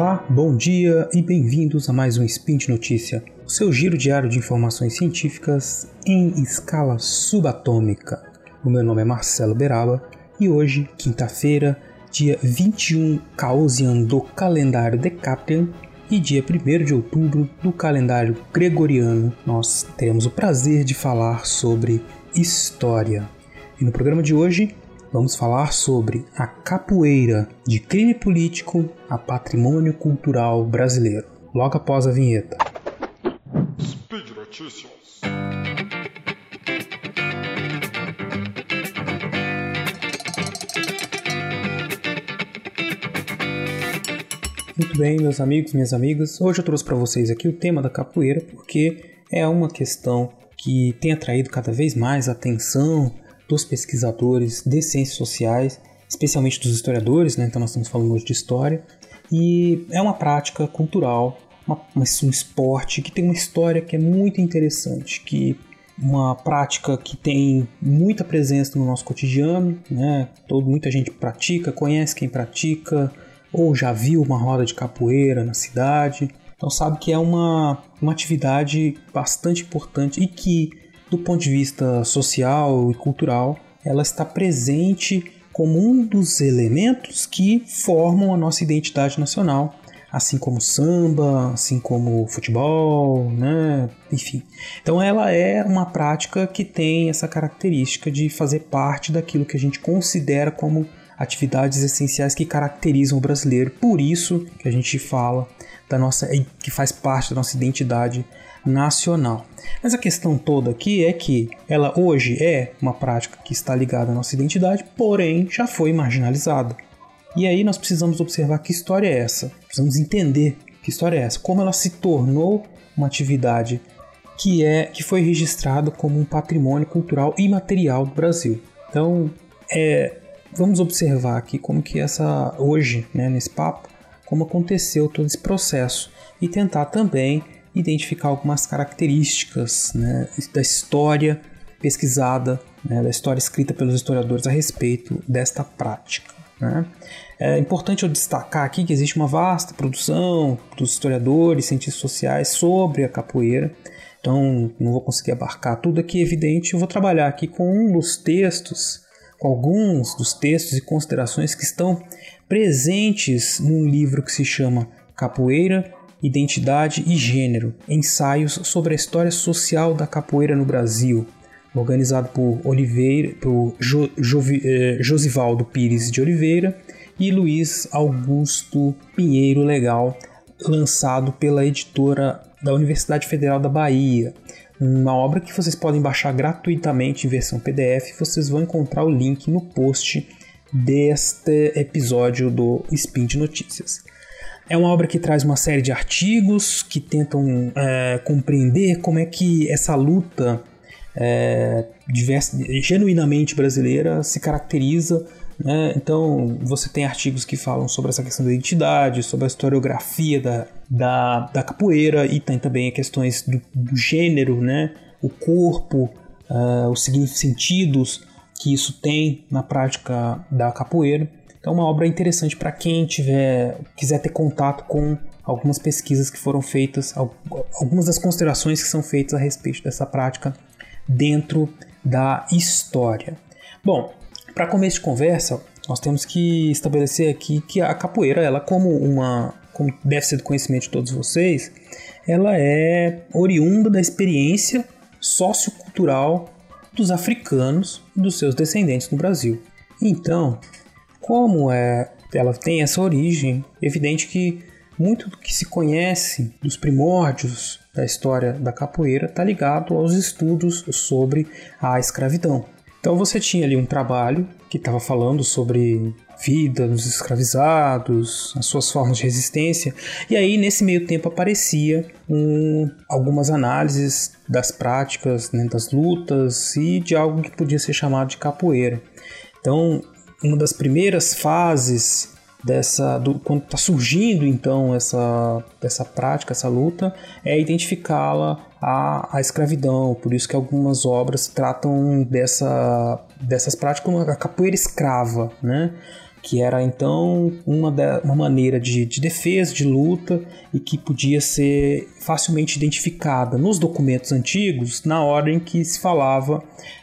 Olá, bom dia e bem-vindos a mais um Spin de Notícia, o seu giro diário de informações científicas em escala subatômica. O meu nome é Marcelo Beraba e hoje, quinta-feira, dia 21 Caosian do calendário Decatrian e dia 1 de outubro do calendário gregoriano, nós teremos o prazer de falar sobre história. E no programa de hoje vamos falar sobre a capoeira de crime político a patrimônio cultural brasileiro. Logo após a vinheta. Speed Notícias. Muito bem, meus amigos, minhas amigas. Hoje eu trouxe para vocês aqui o tema da capoeira porque é uma questão que tem atraído cada vez mais atenção dos pesquisadores de ciências sociais, especialmente dos historiadores, né? então nós estamos falando hoje de história, e é uma prática cultural, uma, um esporte que tem uma história que é muito interessante, que uma prática que tem muita presença no nosso cotidiano, né? Todo, muita gente pratica, conhece quem pratica, ou já viu uma roda de capoeira na cidade, então sabe que é uma, uma atividade bastante importante e que do ponto de vista social e cultural, ela está presente como um dos elementos que formam a nossa identidade nacional, assim como samba, assim como futebol, né? Enfim. Então ela é uma prática que tem essa característica de fazer parte daquilo que a gente considera como atividades essenciais que caracterizam o brasileiro. Por isso que a gente fala da nossa que faz parte da nossa identidade nacional. Mas a questão toda aqui é que ela hoje é uma prática que está ligada à nossa identidade, porém já foi marginalizada. E aí nós precisamos observar que história é essa, precisamos entender que história é essa, como ela se tornou uma atividade que é que foi registrado como um patrimônio cultural imaterial do Brasil. Então, é, vamos observar aqui como que essa hoje, né, nesse papo, como aconteceu todo esse processo e tentar também identificar algumas características né, da história pesquisada, né, da história escrita pelos historiadores a respeito desta prática. Né. É importante eu destacar aqui que existe uma vasta produção dos historiadores, cientistas sociais sobre a capoeira. Então, não vou conseguir abarcar tudo aqui, é evidente. Eu vou trabalhar aqui com um dos textos, com alguns dos textos e considerações que estão presentes num livro que se chama Capoeira Identidade e Gênero, ensaios sobre a história social da capoeira no Brasil, organizado por Oliveira, por jo, Jovi, eh, Josivaldo Pires de Oliveira e Luiz Augusto Pinheiro Legal, lançado pela editora da Universidade Federal da Bahia. Uma obra que vocês podem baixar gratuitamente em versão PDF. Vocês vão encontrar o link no post deste episódio do Spin de Notícias. É uma obra que traz uma série de artigos que tentam é, compreender como é que essa luta é, diversa, genuinamente brasileira se caracteriza. Né? Então, você tem artigos que falam sobre essa questão da identidade, sobre a historiografia da, da, da capoeira e tem também questões do, do gênero, né? o corpo, uh, os sentidos que isso tem na prática da capoeira. Então, uma obra interessante para quem tiver quiser ter contato com algumas pesquisas que foram feitas, algumas das considerações que são feitas a respeito dessa prática dentro da história. Bom, para começo de conversa, nós temos que estabelecer aqui que a capoeira, ela como uma, como deve ser do conhecimento de todos vocês, ela é oriunda da experiência sociocultural dos africanos e dos seus descendentes no Brasil. Então, como é, ela tem essa origem, é evidente que muito do que se conhece dos primórdios da história da capoeira está ligado aos estudos sobre a escravidão. Então você tinha ali um trabalho que estava falando sobre vida dos escravizados, as suas formas de resistência, e aí nesse meio tempo aparecia um, algumas análises das práticas, né, das lutas e de algo que podia ser chamado de capoeira. Então uma das primeiras fases dessa do, quando está surgindo então essa essa prática essa luta é identificá-la à, à escravidão. Por isso que algumas obras tratam dessa dessas práticas como a capoeira escrava né que era então uma, da, uma maneira de, de defesa, de luta e que podia ser facilmente identificada nos documentos antigos na hora em que se falava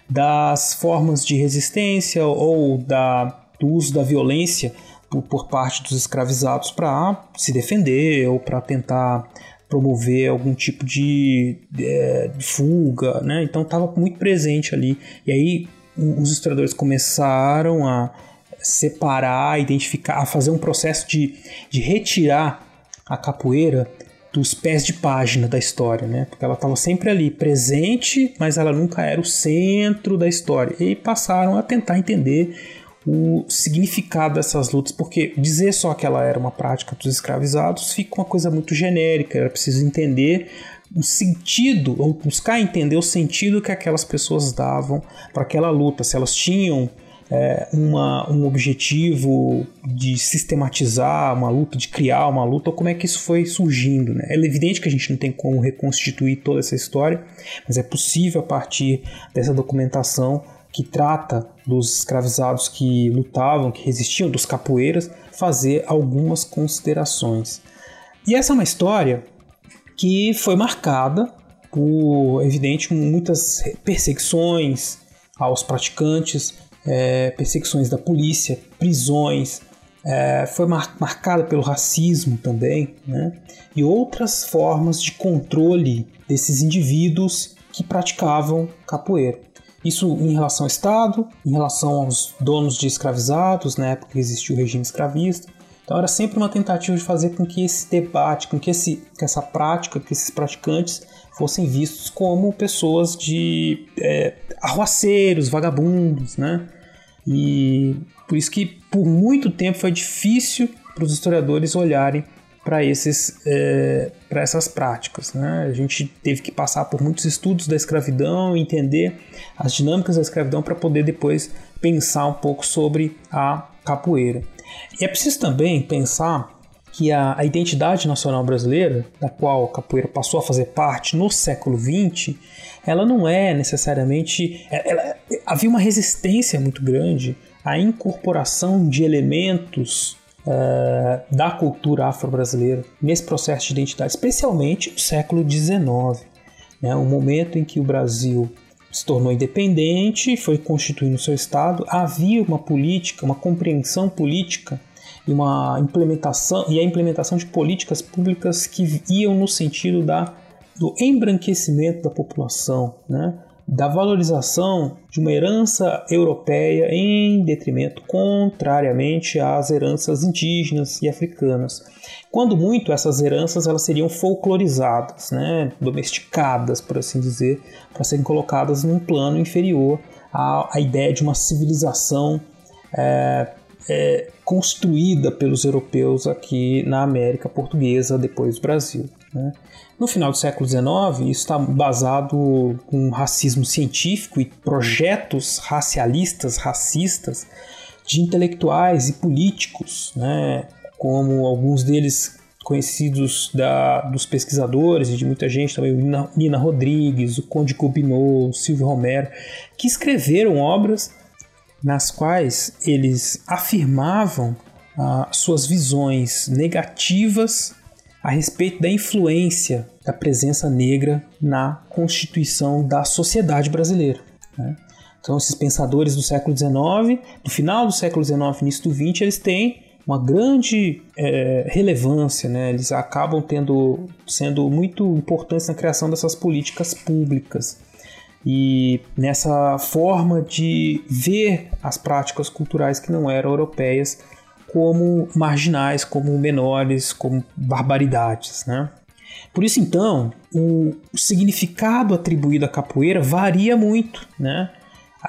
das formas de resistência ou da, do uso da violência por, por parte dos escravizados para se defender ou para tentar promover algum tipo de, de, é, de fuga, né? Então estava muito presente ali. E aí os historiadores começaram a separar, identificar, a fazer um processo de, de retirar a capoeira dos pés de página da história, né? Porque ela estava sempre ali, presente, mas ela nunca era o centro da história. E passaram a tentar entender o significado dessas lutas, porque dizer só que ela era uma prática dos escravizados fica uma coisa muito genérica, era preciso entender o sentido, ou buscar entender o sentido que aquelas pessoas davam para aquela luta, se elas tinham é, uma, um objetivo de sistematizar uma luta, de criar uma luta, ou como é que isso foi surgindo. Né? É evidente que a gente não tem como reconstituir toda essa história, mas é possível a partir dessa documentação que trata dos escravizados que lutavam, que resistiam, dos capoeiras, fazer algumas considerações. E essa é uma história que foi marcada por, evidente, muitas perseguições aos praticantes, é, perseguições da polícia, prisões, é, foi mar marcada pelo racismo também, né? e outras formas de controle desses indivíduos que praticavam capoeira. Isso em relação ao Estado, em relação aos donos de escravizados, na época que existiu o regime escravista. Então era sempre uma tentativa de fazer com que esse debate, com que, esse, que essa prática, que esses praticantes fossem vistos como pessoas de é, arruaceiros, vagabundos, né? E por isso que por muito tempo foi difícil para os historiadores olharem para esses é, para essas práticas. Né? A gente teve que passar por muitos estudos da escravidão, entender as dinâmicas da escravidão para poder depois pensar um pouco sobre a capoeira. E é preciso também pensar que a, a identidade nacional brasileira, da qual a capoeira passou a fazer parte no século XX, ela não é necessariamente. É, ela, havia uma resistência muito grande à incorporação de elementos uh, da cultura afro-brasileira nesse processo de identidade, especialmente no século XIX, né, o momento em que o Brasil se tornou independente, foi constituindo seu Estado, havia uma política, uma compreensão política e uma implementação e a implementação de políticas públicas que iam no sentido da, do embranquecimento da população, né? da valorização de uma herança europeia em detrimento, contrariamente às heranças indígenas e africanas. Quando muito, essas heranças elas seriam folclorizadas, né, domesticadas, por assim dizer, para serem colocadas num plano inferior à, à ideia de uma civilização é, é, construída pelos europeus aqui na América Portuguesa, depois do Brasil. Né? No final do século XIX, isso está basado em racismo científico e projetos racialistas, racistas, de intelectuais e políticos, né? como alguns deles conhecidos da, dos pesquisadores e de muita gente, também Nina, Nina Rodrigues, o Conde Gobineau, o Silvio Romero, que escreveram obras nas quais eles afirmavam ah, suas visões negativas a respeito da influência da presença negra na constituição da sociedade brasileira. Né? Então, esses pensadores do século XIX, do final do século XIX, início do XX, eles têm uma grande é, relevância, né? eles acabam tendo, sendo muito importantes na criação dessas políticas públicas e nessa forma de ver as práticas culturais que não eram europeias como marginais, como menores, como barbaridades, né? Por isso, então, o, significado atribuído à capoeira varia muito, né?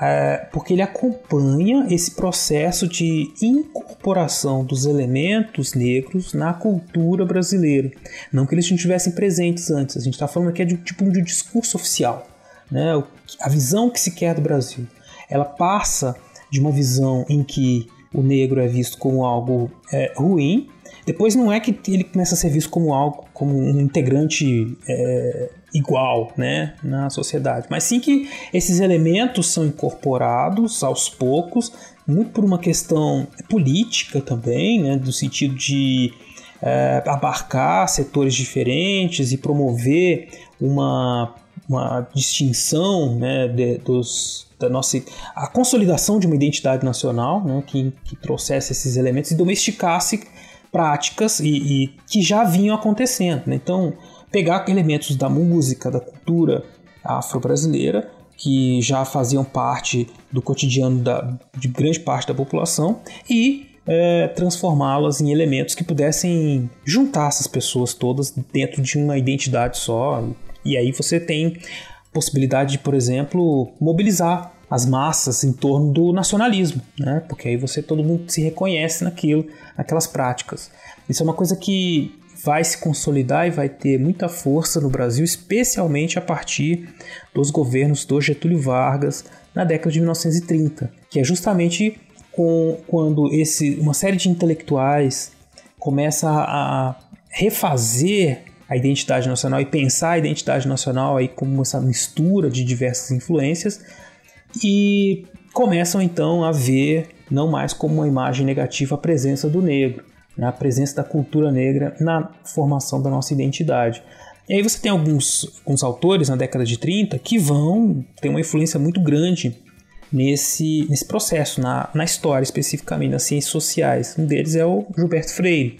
É, porque ele acompanha esse processo de incorporação dos elementos negros na cultura brasileira. Não que eles não estivessem presentes antes, a gente está falando aqui de um tipo de discurso oficial. Né? A visão que se quer do Brasil. Ela passa de uma visão em que o negro é visto como algo é, ruim. Depois não é que ele começa a ser visto como algo, como um integrante é, igual né, na sociedade, mas sim que esses elementos são incorporados aos poucos, muito por uma questão política também, né, do sentido de é, abarcar setores diferentes e promover uma, uma distinção né, de, dos, da nossa a consolidação de uma identidade nacional né, que, que trouxesse esses elementos e domesticasse práticas e, e que já vinham acontecendo. Né? Então, pegar elementos da música, da cultura afro-brasileira, que já faziam parte do cotidiano da, de grande parte da população, e é, transformá-las em elementos que pudessem juntar essas pessoas todas dentro de uma identidade só. E aí você tem possibilidade de, por exemplo, mobilizar as massas em torno do nacionalismo, né? Porque aí você todo mundo se reconhece naquilo, naquelas práticas. Isso é uma coisa que vai se consolidar e vai ter muita força no Brasil, especialmente a partir dos governos do Getúlio Vargas na década de 1930, que é justamente com, quando esse, uma série de intelectuais começa a refazer a identidade nacional e pensar a identidade nacional aí como essa mistura de diversas influências e começam então a ver não mais como uma imagem negativa a presença do negro, né, a presença da cultura negra na formação da nossa identidade. E aí você tem alguns, alguns autores na década de 30 que vão ter uma influência muito grande nesse, nesse processo, na, na história especificamente, nas ciências sociais. Um deles é o Gilberto Freire,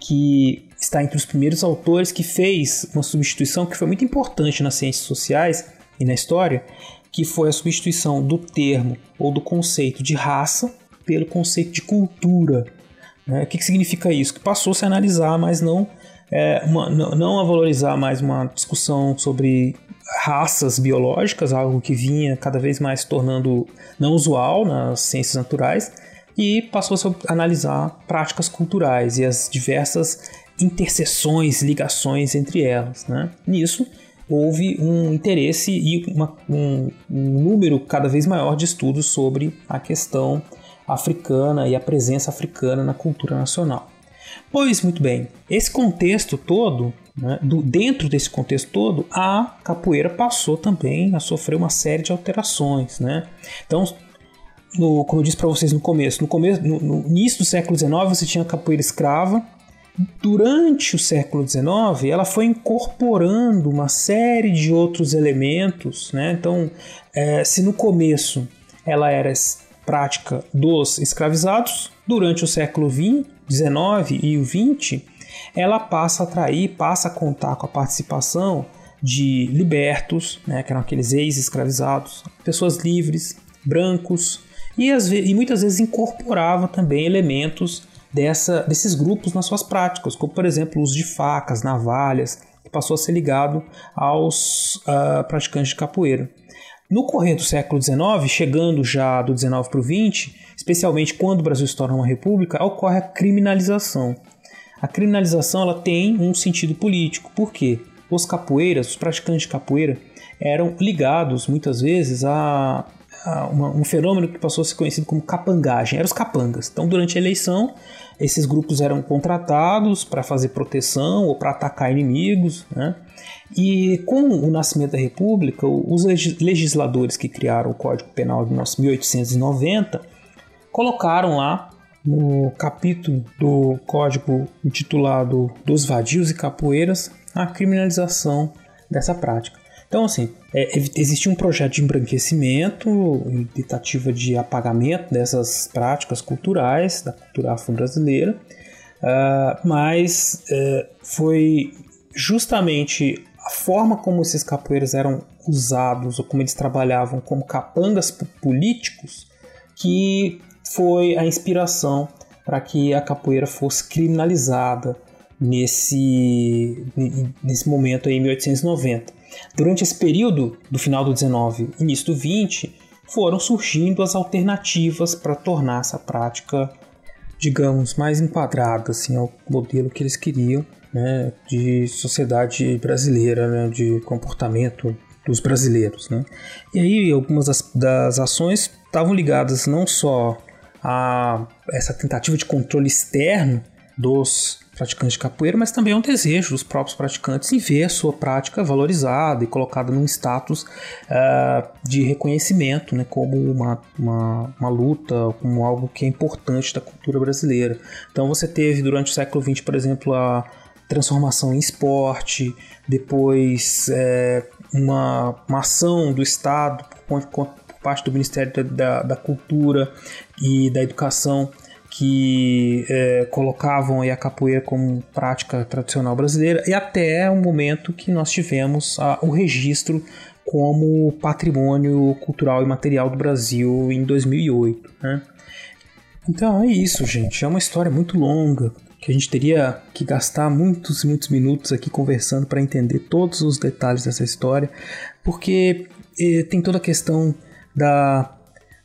que está entre os primeiros autores que fez uma substituição que foi muito importante nas ciências sociais e na história, que foi a substituição do termo ou do conceito de raça pelo conceito de cultura. Né? O que, que significa isso? Que passou-se a analisar, mas não, é, uma, não a valorizar mais uma discussão sobre raças biológicas, algo que vinha cada vez mais tornando não usual nas ciências naturais, e passou-se a analisar práticas culturais e as diversas interseções, ligações entre elas. Né? Nisso, houve um interesse e uma, um, um número cada vez maior de estudos sobre a questão africana e a presença africana na cultura nacional. Pois muito bem, esse contexto todo, né, do, dentro desse contexto todo, a capoeira passou também a sofrer uma série de alterações. Né? Então, no, como eu disse para vocês no começo, no, começo no, no início do século XIX você tinha a capoeira escrava, Durante o século XIX, ela foi incorporando uma série de outros elementos. Né? Então, é, se no começo ela era prática dos escravizados, durante o século XIX e o XX, ela passa a atrair, passa a contar com a participação de libertos, né, que eram aqueles ex-escravizados, pessoas livres, brancos, e, e muitas vezes incorporava também elementos dessa, desses grupos nas suas práticas, como por exemplo o uso de facas, navalhas, que passou a ser ligado aos uh, praticantes de capoeira. No correr do século XIX, chegando já do XIX para o XX, especialmente quando o Brasil se torna uma república, ocorre a criminalização. A criminalização ela tem um sentido político, porque os capoeiras, os praticantes de capoeira, eram ligados muitas vezes a, a uma, um fenômeno que passou a ser conhecido como capangagem, eram os capangas. Então, durante a eleição, esses grupos eram contratados para fazer proteção ou para atacar inimigos. Né? E com o nascimento da República, os legisladores que criaram o Código Penal de 1890 colocaram lá no capítulo do código intitulado Dos Vadios e Capoeiras a criminalização dessa prática. Então, assim, é, existia um projeto de embranquecimento, tentativa de apagamento dessas práticas culturais, da cultura afro-brasileira, uh, mas uh, foi justamente a forma como esses capoeiras eram usados, ou como eles trabalhavam como capangas políticos, que foi a inspiração para que a capoeira fosse criminalizada nesse, nesse momento aí, em 1890. Durante esse período do final do 19 início do 20, foram surgindo as alternativas para tornar essa prática, digamos, mais enquadrada assim, ao modelo que eles queriam né, de sociedade brasileira, né, de comportamento dos brasileiros. Né? E aí algumas das, das ações estavam ligadas não só a essa tentativa de controle externo dos praticantes de capoeira, mas também é um desejo dos próprios praticantes em ver a sua prática valorizada e colocada num status uh, de reconhecimento, né, como uma, uma, uma, luta, como algo que é importante da cultura brasileira. Então você teve durante o século XX, por exemplo, a transformação em esporte, depois é, uma, uma ação do Estado por, por, parte do Ministério da, da Cultura e da Educação que é, colocavam a capoeira como prática tradicional brasileira e até o momento que nós tivemos a, o registro como patrimônio cultural e material do Brasil em 2008. Né? Então é isso, gente. É uma história muito longa que a gente teria que gastar muitos e muitos minutos aqui conversando para entender todos os detalhes dessa história, porque eh, tem toda a questão da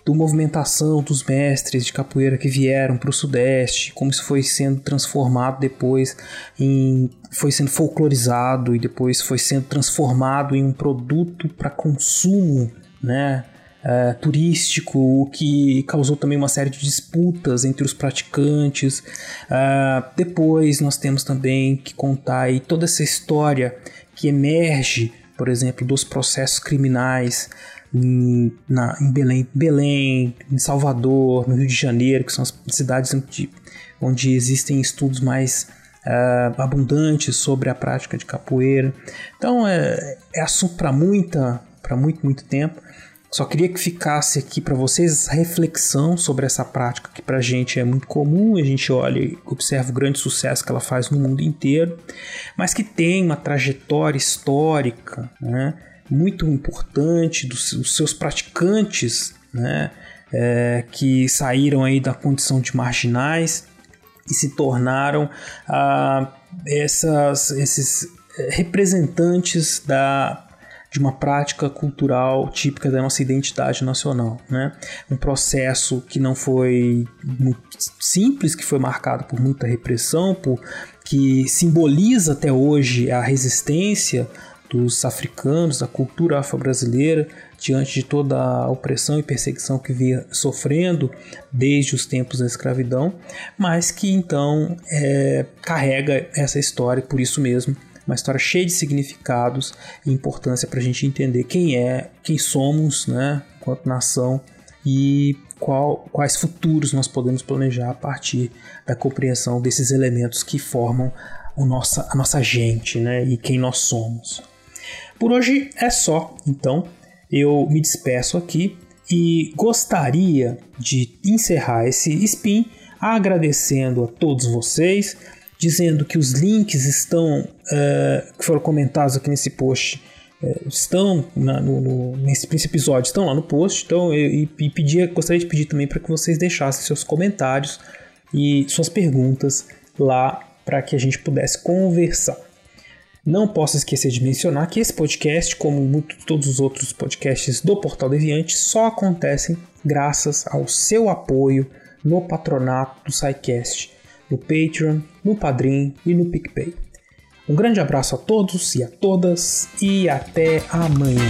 do movimentação dos mestres de capoeira que vieram para o Sudeste, como isso foi sendo transformado depois em. foi sendo folclorizado e depois foi sendo transformado em um produto para consumo, né? Uh, turístico, o que causou também uma série de disputas entre os praticantes. Uh, depois nós temos também que contar aí toda essa história que emerge, por exemplo, dos processos criminais em, na, em Belém, Belém, em Salvador, no Rio de Janeiro, que são as cidades onde, onde existem estudos mais uh, abundantes sobre a prática de capoeira. Então é, é assunto para muita, para muito, muito tempo. Só queria que ficasse aqui para vocês a reflexão sobre essa prática que para a gente é muito comum, a gente olha e observa o grande sucesso que ela faz no mundo inteiro, mas que tem uma trajetória histórica, né? Muito importante dos, dos seus praticantes, né, é, que saíram aí da condição de marginais e se tornaram ah, essas, esses é, representantes da, de uma prática cultural típica da nossa identidade nacional. Né? Um processo que não foi simples, que foi marcado por muita repressão, por, que simboliza até hoje a resistência dos africanos, da cultura afro-brasileira, diante de toda a opressão e perseguição que vinha sofrendo desde os tempos da escravidão, mas que então é, carrega essa história, por isso mesmo, uma história cheia de significados e importância para a gente entender quem é, quem somos, né, enquanto nação e qual, quais futuros nós podemos planejar a partir da compreensão desses elementos que formam nossa, a nossa gente né, e quem nós somos. Por hoje é só, então eu me despeço aqui e gostaria de encerrar esse spin agradecendo a todos vocês, dizendo que os links estão uh, que foram comentados aqui nesse post uh, estão na, no, no, nesse, nesse episódio estão lá no post. Então eu e, pedia, gostaria de pedir também para que vocês deixassem seus comentários e suas perguntas lá para que a gente pudesse conversar. Não posso esquecer de mencionar que esse podcast, como muito, todos os outros podcasts do Portal Deviante, só acontecem graças ao seu apoio no patronato do SciCast, no Patreon, no Padrim e no PicPay. Um grande abraço a todos e a todas e até amanhã.